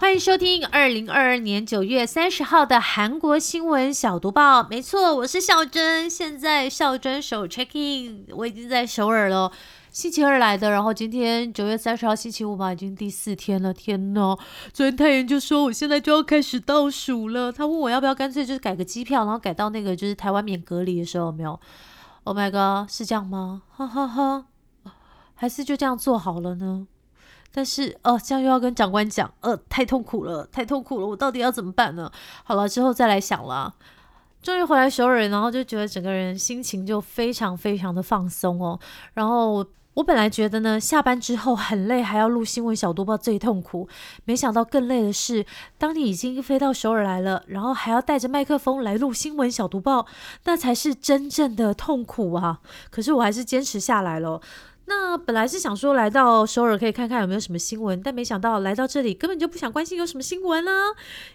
欢迎收听二零二二年九月三十号的韩国新闻小读报。没错，我是孝珍。现在孝珍手 check in，我已经在首尔了。星期二来的，然后今天九月三十号星期五嘛，已经第四天了。天呐，昨天太妍就说我现在就要开始倒数了。他问我要不要干脆就是改个机票，然后改到那个就是台湾免隔离的时候，没有？Oh my god，是这样吗？哈哈哈，还是就这样做好了呢？但是哦，这样又要跟长官讲，呃，太痛苦了，太痛苦了，我到底要怎么办呢？好了，之后再来想了。终于回来首尔，然后就觉得整个人心情就非常非常的放松哦。然后我本来觉得呢，下班之后很累，还要录新闻小读报最痛苦。没想到更累的是，当你已经飞到首尔来了，然后还要带着麦克风来录新闻小读报，那才是真正的痛苦啊！可是我还是坚持下来了。那本来是想说来到首尔可以看看有没有什么新闻，但没想到来到这里根本就不想关心有什么新闻啊，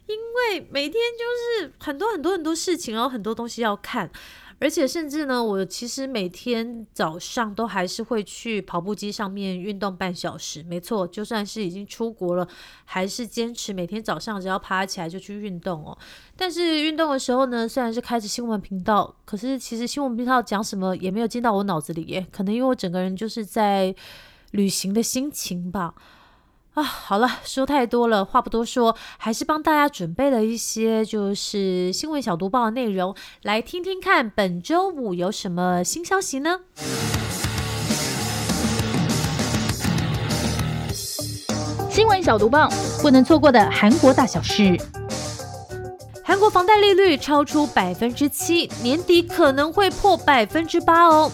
因为每天就是很多很多很多事情，然后很多东西要看。而且甚至呢，我其实每天早上都还是会去跑步机上面运动半小时。没错，就算是已经出国了，还是坚持每天早上只要爬起来就去运动哦。但是运动的时候呢，虽然是开着新闻频道，可是其实新闻频道讲什么也没有进到我脑子里耶。可能因为我整个人就是在旅行的心情吧。啊，好了，说太多了，话不多说，还是帮大家准备了一些就是新闻小读报的内容，来听听看本周五有什么新消息呢？新闻小读报，不能错过的韩国大小事。韩国房贷利率超出百分之七，年底可能会破百分之八哦。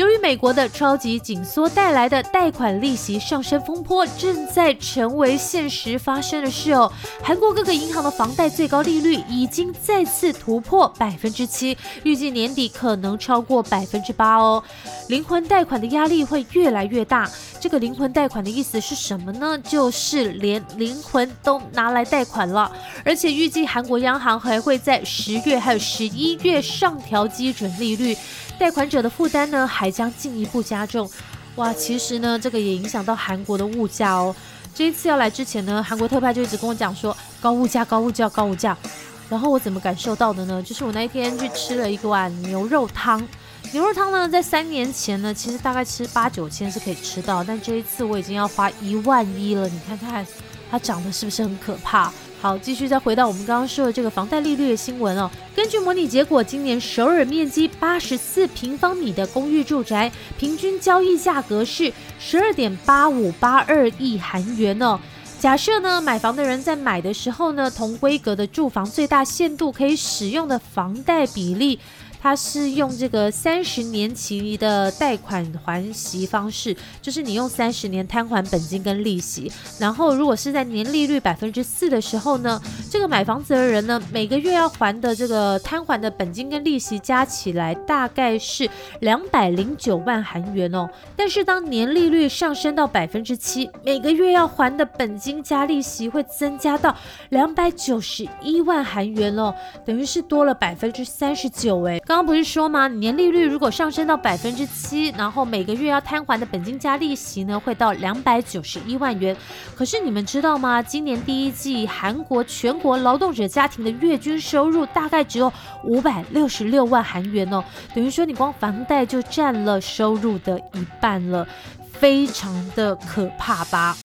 由于美国的超级紧缩带来的贷款利息上升风波正在成为现实发生的事哦，韩国各个银行的房贷最高利率已经再次突破百分之七，预计年底可能超过百分之八哦。灵魂贷款的压力会越来越大。这个灵魂贷款的意思是什么呢？就是连灵魂都拿来贷款了，而且预计韩国央行还会在十月还有十一月上调基准利率。贷款者的负担呢，还将进一步加重。哇，其实呢，这个也影响到韩国的物价哦。这一次要来之前呢，韩国特派就一直跟我讲说高物价、高物价、高物价。然后我怎么感受到的呢？就是我那一天去吃了一碗牛肉汤。牛肉汤呢，在三年前呢，其实大概吃八九千是可以吃到，但这一次我已经要花一万一了。你看看它涨得是不是很可怕？好，继续再回到我们刚刚说的这个房贷利率的新闻哦。根据模拟结果，今年首尔面积八十四平方米的公寓住宅，平均交易价格是十二点八五八二亿韩元哦。假设呢，买房的人在买的时候呢，同规格的住房最大限度可以使用的房贷比例。它是用这个三十年期的贷款还息方式，就是你用三十年摊还本金跟利息，然后如果是在年利率百分之四的时候呢，这个买房子的人呢，每个月要还的这个摊还的本金跟利息加起来大概是两百零九万韩元哦。但是当年利率上升到百分之七，每个月要还的本金加利息会增加到两百九十一万韩元哦，等于是多了百分之三十九哎。刚刚不是说吗？年利率如果上升到百分之七，然后每个月要摊还的本金加利息呢，会到两百九十一万元。可是你们知道吗？今年第一季韩国全国劳动者家庭的月均收入大概只有五百六十六万韩元哦，等于说你光房贷就占了收入的一半了，非常的可怕吧？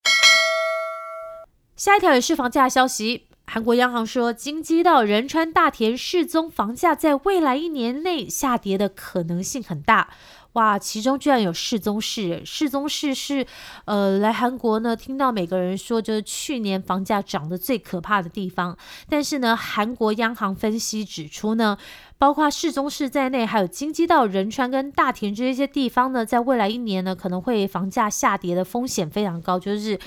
下一条也是房价消息。韩国央行说，京畿道仁川大田世宗房价在未来一年内下跌的可能性很大。哇，其中居然有世宗市，世宗市是呃来韩国呢，听到每个人说就是去年房价涨得最可怕的地方。但是呢，韩国央行分析指出呢，包括世宗市在内，还有京畿道仁川跟大田这些地方呢，在未来一年呢，可能会房价下跌的风险非常高，就是。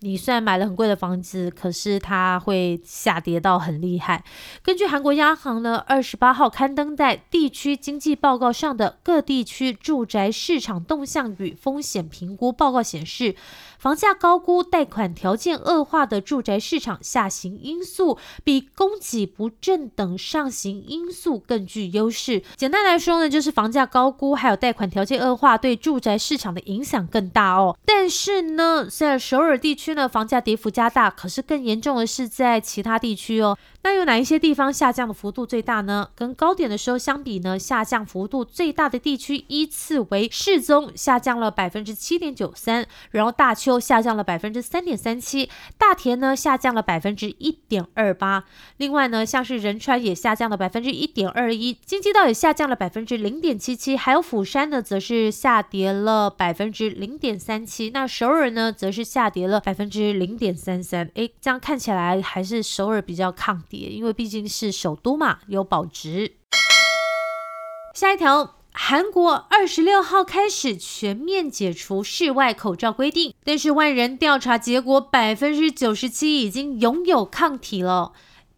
你虽然买了很贵的房子，可是它会下跌到很厉害。根据韩国央行呢，二十八号刊登在地区经济报告上的各地区住宅市场动向与风险评估报告显示，房价高估、贷款条件恶化的住宅市场下行因素，比供给不振等上行因素更具优势。简单来说呢，就是房价高估还有贷款条件恶化对住宅市场的影响更大哦。但是呢，在首尔地区区呢，房价跌幅加大，可是更严重的是在其他地区哦。那有哪一些地方下降的幅度最大呢？跟高点的时候相比呢，下降幅度最大的地区依次为世宗下降了百分之七点九三，然后大邱下降了百分之三点三七，大田呢下降了百分之一点二八。另外呢，像是仁川也下降了百分之一点二一，京畿道也下降了百分之零点七七，还有釜山呢则是下跌了百分之零点三七。那首尔呢则是下跌了百分之零点三三。诶，这样看起来还是首尔比较抗跌。因为毕竟是首都嘛，有保值。下一条，韩国二十六号开始全面解除室外口罩规定，但是万人调查结果，百分之九十七已经拥有抗体了。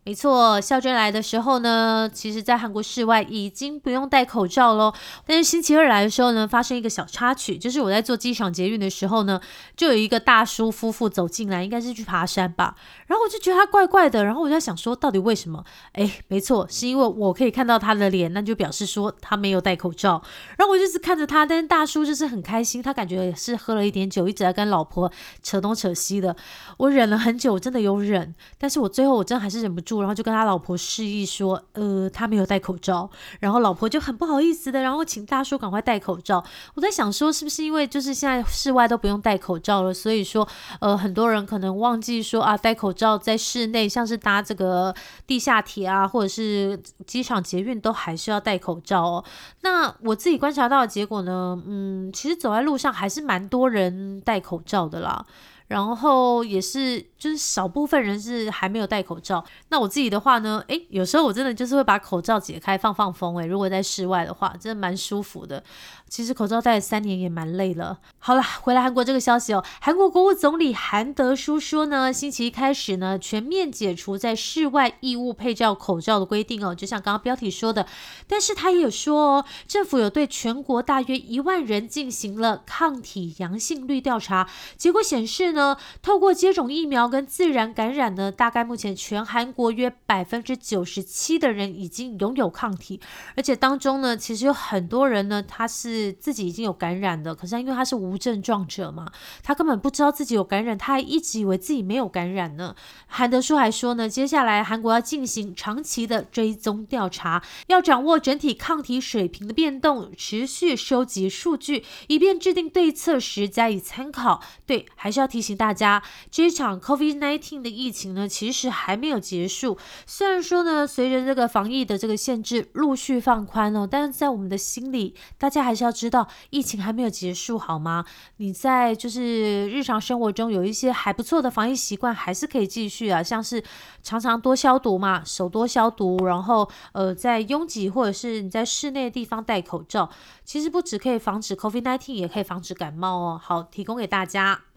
没错，校正来的时候呢，其实在韩国室外已经不用戴口罩喽。但是星期二来的时候呢，发生一个小插曲，就是我在坐机场捷运的时候呢，就有一个大叔夫妇走进来，应该是去爬山吧。然后我就觉得他怪怪的，然后我就在想说，到底为什么？哎，没错，是因为我可以看到他的脸，那就表示说他没有戴口罩。然后我就是看着他，但是大叔就是很开心，他感觉也是喝了一点酒，一直在跟老婆扯东扯西的。我忍了很久，我真的有忍，但是我最后我真的还是忍不住然后就跟他老婆示意说，呃，他没有戴口罩，然后老婆就很不好意思的，然后请大叔赶快戴口罩。我在想说，是不是因为就是现在室外都不用戴口罩了，所以说，呃，很多人可能忘记说啊，戴口罩在室内，像是搭这个地下铁啊，或者是机场捷运都还是要戴口罩哦。那我自己观察到的结果呢，嗯，其实走在路上还是蛮多人戴口罩的啦。然后也是，就是少部分人是还没有戴口罩。那我自己的话呢，诶，有时候我真的就是会把口罩解开放放风。诶，如果在室外的话，真的蛮舒服的。其实口罩戴了三年也蛮累了。好了，回来韩国这个消息哦，韩国国务总理韩德书说呢，星期一开始呢，全面解除在室外义务配罩口罩的规定哦，就像刚刚标题说的。但是他也有说哦，政府有对全国大约一万人进行了抗体阳性率调查，结果显示呢，透过接种疫苗跟自然感染呢，大概目前全韩国约百分之九十七的人已经拥有抗体，而且当中呢，其实有很多人呢，他是。是自己已经有感染的，可是因为他是无症状者嘛，他根本不知道自己有感染，他还一直以为自己没有感染呢。韩德书还说呢，接下来韩国要进行长期的追踪调查，要掌握整体抗体水平的变动，持续收集数据，以便制定对策时加以参考。对，还是要提醒请大家，这场 COVID-19 的疫情呢，其实还没有结束。虽然说呢，随着这个防疫的这个限制陆续放宽哦，但是在我们的心里，大家还是要。知道疫情还没有结束，好吗？你在就是日常生活中有一些还不错的防疫习惯，还是可以继续啊。像是常常多消毒嘛，手多消毒，然后呃，在拥挤或者是你在室内的地方戴口罩，其实不止可以防止 COVID-19，也可以防止感冒哦。好，提供给大家。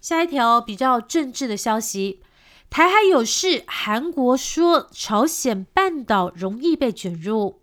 下一条比较政治的消息，台海有事，韩国说朝鲜半岛容易被卷入。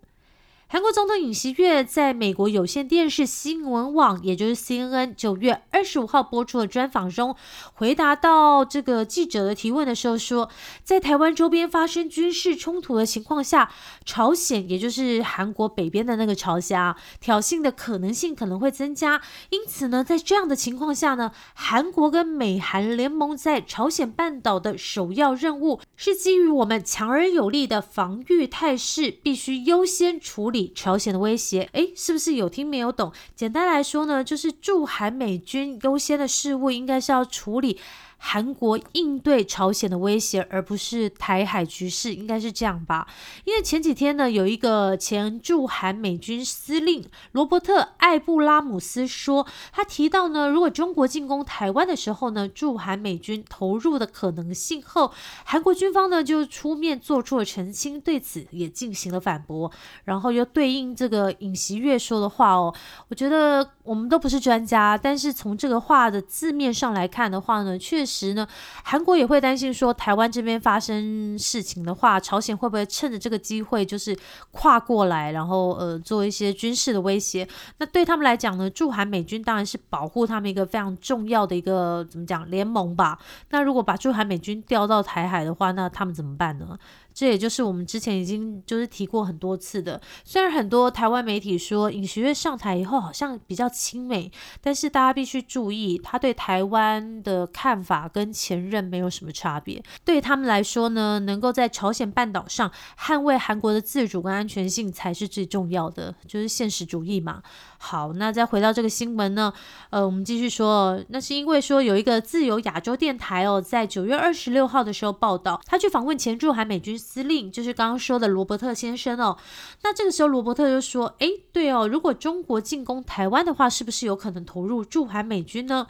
韩国总统尹锡悦在美国有线电视新闻网，也就是 CNN，九月二十五号播出的专访中，回答到这个记者的提问的时候说，在台湾周边发生军事冲突的情况下，朝鲜，也就是韩国北边的那个朝鲜啊，挑衅的可能性可能会增加。因此呢，在这样的情况下呢，韩国跟美韩联盟在朝鲜半岛的首要任务是基于我们强而有力的防御态势，必须优先处理。朝鲜的威胁，诶，是不是有听没有懂？简单来说呢，就是驻韩美军优先的事务，应该是要处理韩国应对朝鲜的威胁，而不是台海局势，应该是这样吧？因为前几天呢，有一个前驻韩美军司令罗伯特·艾布拉姆斯说，他提到呢，如果中国进攻台湾的时候呢，驻韩美军投入的可能性后，韩国军方呢就出面做出了澄清，对此也进行了反驳，然后又对应这个尹锡悦说的话哦，我觉得我们都不是专家，但是从这个话的字面上来看的话呢，确实。时呢，韩国也会担心说，台湾这边发生事情的话，朝鲜会不会趁着这个机会就是跨过来，然后呃做一些军事的威胁？那对他们来讲呢，驻韩美军当然是保护他们一个非常重要的一个怎么讲联盟吧？那如果把驻韩美军调到台海的话，那他们怎么办呢？这也就是我们之前已经就是提过很多次的。虽然很多台湾媒体说尹学月上台以后好像比较亲美，但是大家必须注意，他对台湾的看法跟前任没有什么差别。对他们来说呢，能够在朝鲜半岛上捍卫韩国的自主跟安全性才是最重要的，就是现实主义嘛。好，那再回到这个新闻呢，呃，我们继续说，那是因为说有一个自由亚洲电台哦，在九月二十六号的时候报道，他去访问前驻韩美军司令，就是刚刚说的罗伯特先生哦。那这个时候罗伯特就说，哎，对哦，如果中国进攻台湾的话，是不是有可能投入驻韩美军呢？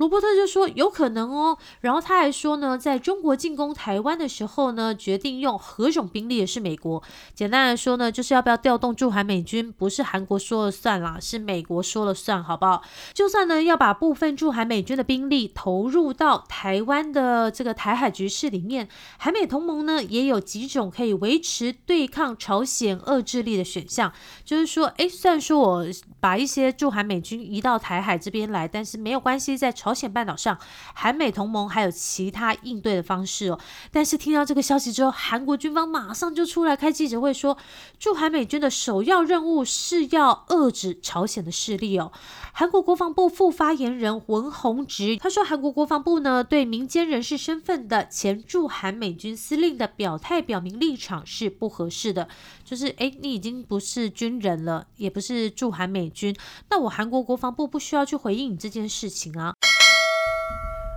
罗伯特就说有可能哦，然后他还说呢，在中国进攻台湾的时候呢，决定用何种兵力也是美国。简单来说呢，就是要不要调动驻韩美军，不是韩国说了算啦，是美国说了算，好不好？就算呢要把部分驻韩美军的兵力投入到台湾的这个台海局势里面，韩美同盟呢也有几种可以维持对抗朝鲜遏制力的选项。就是说，哎，虽然说我把一些驻韩美军移到台海这边来，但是没有关系，在朝朝鲜半岛上，韩美同盟还有其他应对的方式哦。但是听到这个消息之后，韩国军方马上就出来开记者会说，驻韩美军的首要任务是要遏制朝鲜的势力哦。韩国国防部副发言人文宏直他说，韩国国防部呢对民间人士身份的前驻韩美军司令的表态表明立场是不合适的，就是诶，你已经不是军人了，也不是驻韩美军，那我韩国国防部不需要去回应你这件事情啊。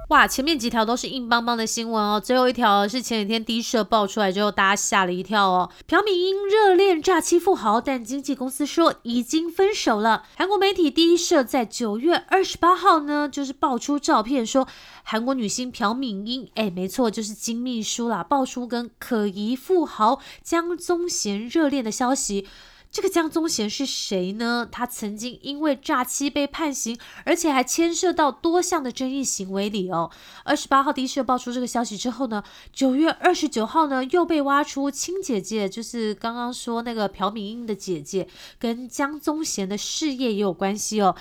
哇，前面几条都是硬邦邦的新闻哦，最后一条是前几天第一社爆出来之后，大家吓了一跳哦。朴敏英热恋诈欺富豪，但经纪公司说已经分手了。韩国媒体第一社在九月二十八号呢，就是爆出照片，说韩国女星朴敏英，哎，没错，就是金秘书啦，爆出跟可疑富豪姜宗贤热恋的消息。这个江宗贤是谁呢？他曾经因为诈欺被判刑，而且还牵涉到多项的争议行为里哦。二十八号的确爆出这个消息之后呢，九月二十九号呢又被挖出亲姐姐，就是刚刚说那个朴敏英的姐姐，跟江宗贤的事业也有关系哦。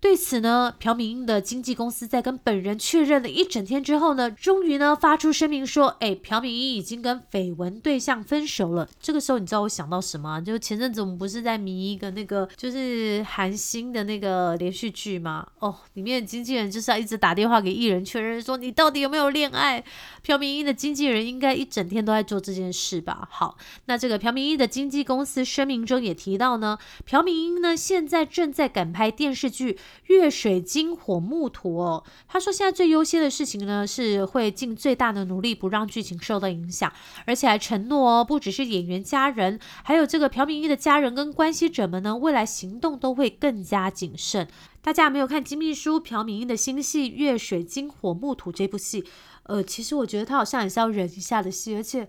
对此呢，朴敏英的经纪公司在跟本人确认了一整天之后呢，终于呢发出声明说，哎，朴敏英已经跟绯闻对象分手了。这个时候你知道我想到什么？就前阵子我们不是在迷一个那个就是韩星的那个连续剧吗？哦，里面的经纪人就是要一直打电话给艺人确认说你到底有没有恋爱。朴敏英的经纪人应该一整天都在做这件事吧？好，那这个朴敏英的经纪公司声明中也提到呢，朴敏英呢现在正在赶拍电视剧。月水金火木土哦，他说现在最优先的事情呢，是会尽最大的努力不让剧情受到影响，而且还承诺哦，不只是演员家人，还有这个朴敏英的家人跟关系者们呢，未来行动都会更加谨慎。大家有没有看金秘书朴敏英的新戏《月水金火木土》这部戏？呃，其实我觉得他好像也是要忍一下的戏，而且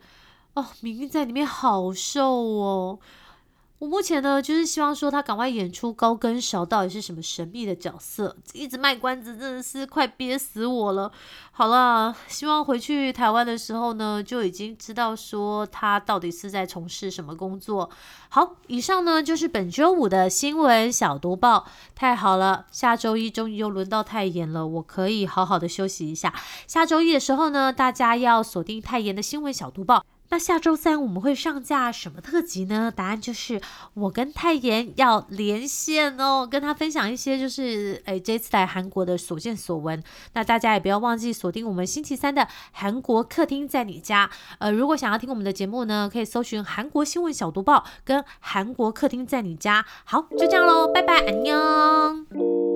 哦，敏英在里面好瘦哦。我目前呢，就是希望说他赶快演出高跟勺到底是什么神秘的角色，一直卖关子真的是快憋死我了。好了，希望回去台湾的时候呢，就已经知道说他到底是在从事什么工作。好，以上呢就是本周五的新闻小读报。太好了，下周一终于又轮到泰妍了，我可以好好的休息一下。下周一的时候呢，大家要锁定泰妍的新闻小读报。那下周三我们会上架什么特辑呢？答案就是我跟泰妍要连线哦，跟他分享一些就是诶这次来韩国的所见所闻。那大家也不要忘记锁定我们星期三的韩国客厅在你家。呃，如果想要听我们的节目呢，可以搜寻韩国新闻小读报跟韩国客厅在你家。好，就这样喽，拜拜，安妞。